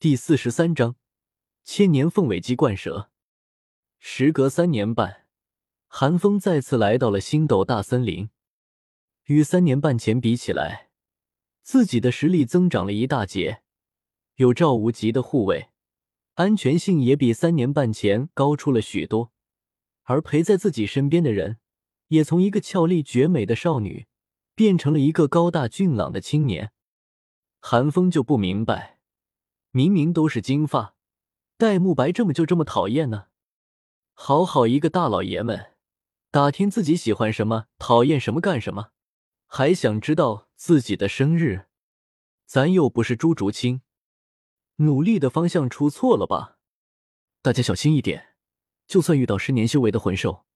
第四十三章千年凤尾鸡冠蛇。时隔三年半，韩风再次来到了星斗大森林。与三年半前比起来，自己的实力增长了一大截。有赵无极的护卫，安全性也比三年半前高出了许多。而陪在自己身边的人，也从一个俏丽绝美的少女，变成了一个高大俊朗的青年。韩风就不明白。明明都是金发，戴沐白这么就这么讨厌呢？好好一个大老爷们，打听自己喜欢什么、讨厌什么干什么？还想知道自己的生日？咱又不是朱竹清，努力的方向出错了吧？大家小心一点，就算遇到十年修为的魂兽，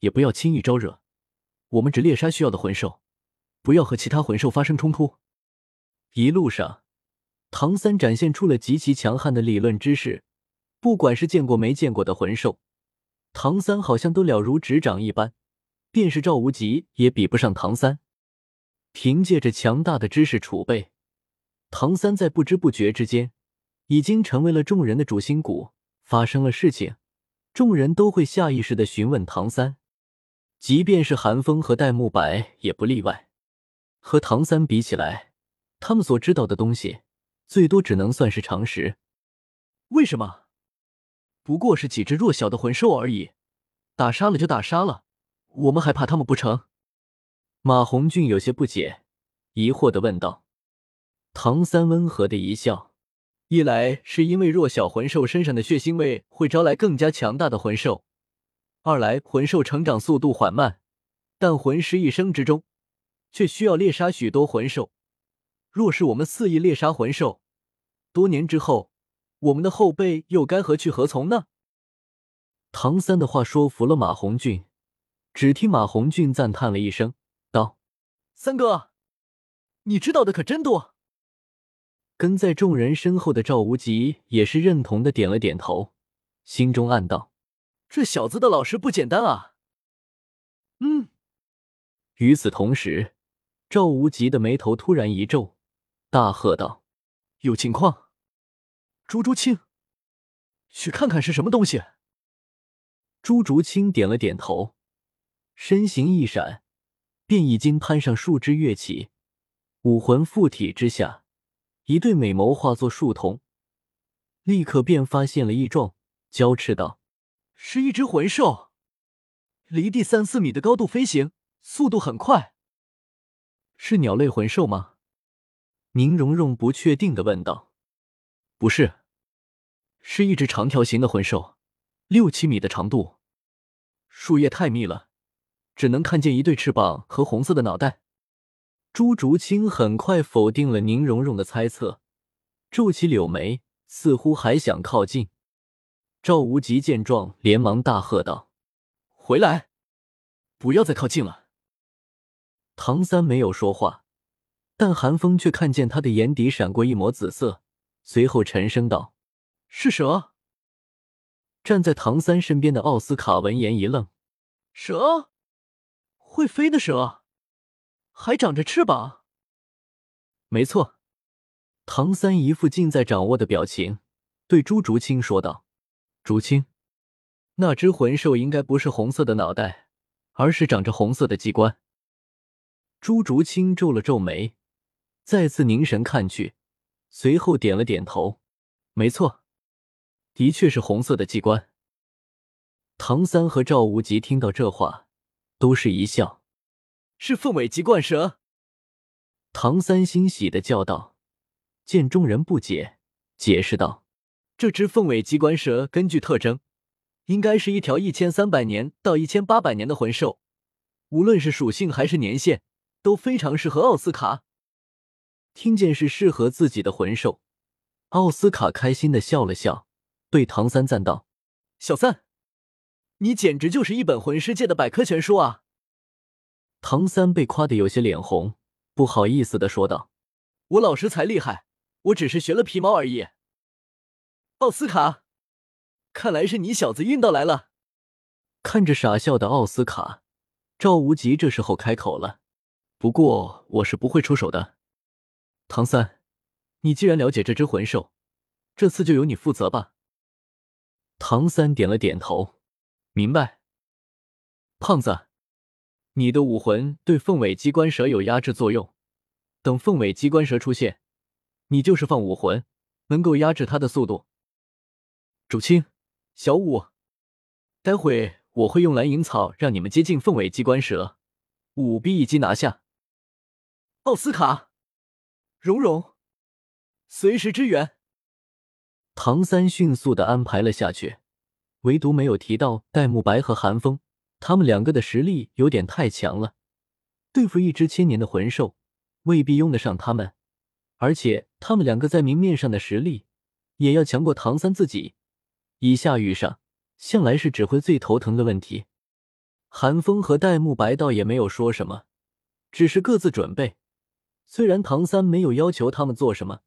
也不要轻易招惹。我们只猎杀需要的魂兽，不要和其他魂兽发生冲突。一路上。唐三展现出了极其强悍的理论知识，不管是见过没见过的魂兽，唐三好像都了如指掌一般。便是赵无极也比不上唐三。凭借着强大的知识储备，唐三在不知不觉之间已经成为了众人的主心骨。发生了事情，众人都会下意识的询问唐三，即便是韩风和戴沐白也不例外。和唐三比起来，他们所知道的东西。最多只能算是常识。为什么？不过是几只弱小的魂兽而已，打杀了就打杀了，我们还怕他们不成？马红俊有些不解，疑惑的问道。唐三温和的一笑：一来是因为弱小魂兽身上的血腥味会招来更加强大的魂兽；二来魂兽成长速度缓慢，但魂师一生之中却需要猎杀许多魂兽。若是我们肆意猎杀魂兽，多年之后，我们的后辈又该何去何从呢？唐三的话说服了马红俊，只听马红俊赞叹了一声，道：“三哥，你知道的可真多。”跟在众人身后的赵无极也是认同的点了点头，心中暗道：“这小子的老师不简单啊。”嗯。与此同时，赵无极的眉头突然一皱。大喝道：“有情况！朱竹清，去看看是什么东西。”朱竹清点了点头，身形一闪，便已经攀上树枝跃起，武魂附体之下，一对美眸化作树瞳，立刻便发现了异状，娇斥道：“是一只魂兽，离地三四米的高度飞行，速度很快。是鸟类魂兽吗？”宁荣荣不确定的问道：“不是，是一只长条形的魂兽，六七米的长度。树叶太密了，只能看见一对翅膀和红色的脑袋。”朱竹清很快否定了宁荣荣的猜测，皱起柳眉，似乎还想靠近。赵无极见状，连忙大喝道：“回来，不要再靠近了！”唐三没有说话。但韩风却看见他的眼底闪过一抹紫色，随后沉声道：“是蛇。”站在唐三身边的奥斯卡闻言一愣：“蛇？会飞的蛇？还长着翅膀？”没错，唐三一副尽在掌握的表情，对朱竹清说道：“竹清，那只魂兽应该不是红色的脑袋，而是长着红色的机关。”朱竹清皱了皱眉。再次凝神看去，随后点了点头，没错，的确是红色的机关。唐三和赵无极听到这话，都是一笑，是凤尾鸡冠蛇。唐三欣喜的叫道，见众人不解，解释道：“这只凤尾鸡冠蛇根据特征，应该是一条一千三百年到一千八百年的魂兽，无论是属性还是年限，都非常适合奥斯卡。”听见是适合自己的魂兽，奥斯卡开心的笑了笑，对唐三赞道：“小三，你简直就是一本魂师界的百科全书啊！”唐三被夸的有些脸红，不好意思的说道：“我老师才厉害，我只是学了皮毛而已。”奥斯卡，看来是你小子运到来了。看着傻笑的奥斯卡，赵无极这时候开口了：“不过我是不会出手的。”唐三，你既然了解这只魂兽，这次就由你负责吧。唐三点了点头，明白。胖子，你的武魂对凤尾机关蛇有压制作用，等凤尾机关蛇出现，你就是放武魂，能够压制它的速度。竹青，小五，待会我会用蓝银草让你们接近凤尾机关蛇，务必一击拿下。奥斯卡，蓉蓉，随时支援。唐三迅速的安排了下去，唯独没有提到戴沐白和韩风，他们两个的实力有点太强了，对付一只千年的魂兽未必用得上他们，而且他们两个在明面上的实力也要强过唐三自己，以下遇上，向来是指挥最头疼的问题。韩风和戴沐白倒也没有说什么，只是各自准备。虽然唐三没有要求他们做什么。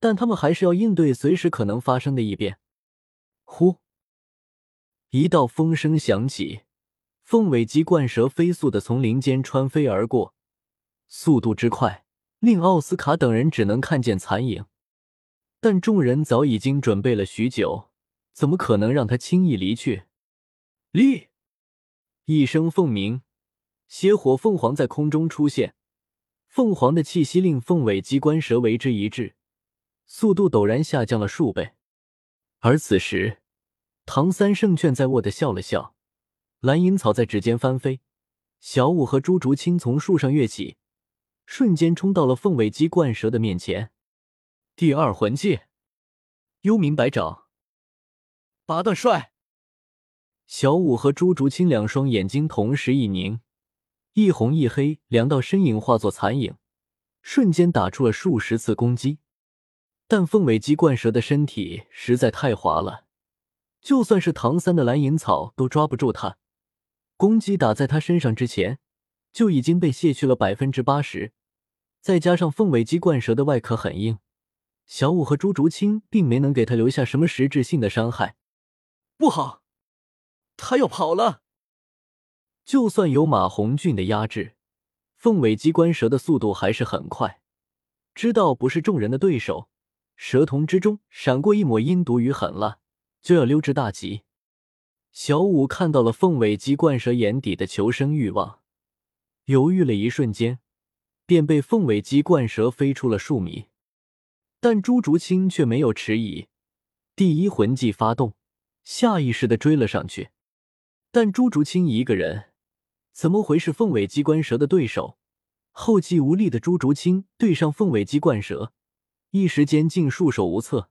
但他们还是要应对随时可能发生的异变。呼！一道风声响起，凤尾鸡冠蛇飞速的从林间穿飞而过，速度之快，令奥斯卡等人只能看见残影。但众人早已经准备了许久，怎么可能让他轻易离去？立！一声凤鸣，邪火凤凰在空中出现，凤凰的气息令凤尾鸡冠蛇为之一滞。速度陡然下降了数倍，而此时，唐三胜券在握的笑了笑，蓝银草在指尖翻飞，小舞和朱竹清从树上跃起，瞬间冲到了凤尾鸡冠蛇的面前。第二魂技，幽冥百爪，八段帅。小舞和朱竹清两双眼睛同时一凝，一红一黑两道身影化作残影，瞬间打出了数十次攻击。但凤尾鸡冠蛇的身体实在太滑了，就算是唐三的蓝银草都抓不住它。攻击打在他身上之前，就已经被卸去了百分之八十。再加上凤尾鸡冠蛇的外壳很硬，小五和朱竹清并没能给他留下什么实质性的伤害。不好，他要跑了！就算有马红俊的压制，凤尾鸡冠蛇的速度还是很快，知道不是众人的对手。蛇瞳之中闪过一抹阴毒与狠辣，就要溜之大吉。小五看到了凤尾鸡冠蛇眼底的求生欲望，犹豫了一瞬间，便被凤尾鸡冠蛇飞出了数米。但朱竹清却没有迟疑，第一魂技发动，下意识的追了上去。但朱竹清一个人怎么会是凤尾鸡冠蛇的对手？后继无力的朱竹清对上凤尾鸡冠蛇。一时间竟束手无策。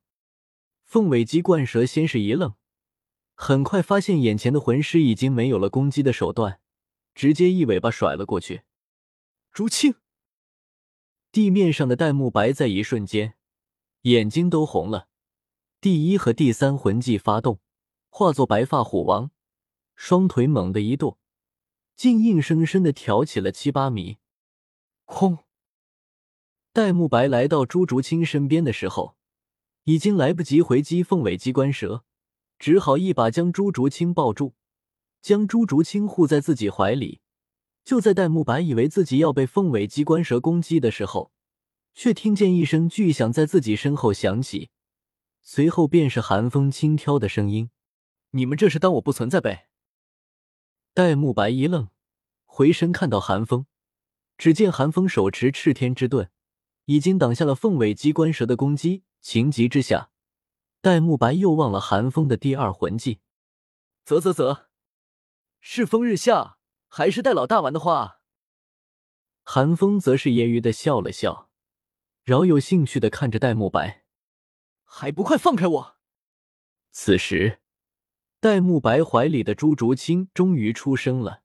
凤尾鸡冠蛇先是一愣，很快发现眼前的魂师已经没有了攻击的手段，直接一尾巴甩了过去。竹青，地面上的戴沐白在一瞬间眼睛都红了。第一和第三魂技发动，化作白发虎王，双腿猛地一跺，竟硬生生的挑起了七八米。轰！戴沐白来到朱竹清身边的时候，已经来不及回击凤尾机关蛇，只好一把将朱竹清抱住，将朱竹清护在自己怀里。就在戴沐白以为自己要被凤尾机关蛇攻击的时候，却听见一声巨响在自己身后响起，随后便是寒风轻佻的声音：“你们这是当我不存在呗？”戴沐白一愣，回身看到寒风，只见寒风手持赤天之盾。已经挡下了凤尾机关蛇的攻击，情急之下，戴沐白又忘了寒风的第二魂技。啧啧啧，是风日下还是戴老大玩的话？寒风则是揶揄的笑了笑，饶有兴趣的看着戴沐白，还不快放开我！此时，戴沐白怀里的朱竹清终于出声了，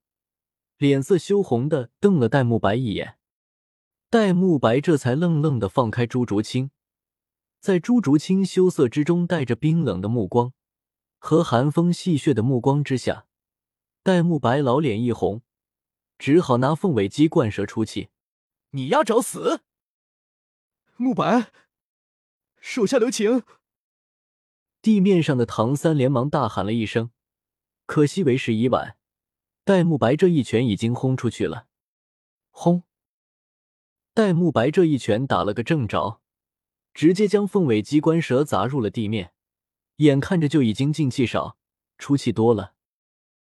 脸色羞红的瞪了戴沐白一眼。戴沐白这才愣愣的放开朱竹清，在朱竹清羞涩之中带着冰冷的目光和寒风戏谑的目光之下，戴沐白老脸一红，只好拿凤尾鸡灌蛇出气：“你丫找死！”沐白，手下留情！地面上的唐三连忙大喊了一声，可惜为时已晚，戴沐白这一拳已经轰出去了，轰！戴沐白这一拳打了个正着，直接将凤尾机关蛇砸入了地面，眼看着就已经进气少，出气多了。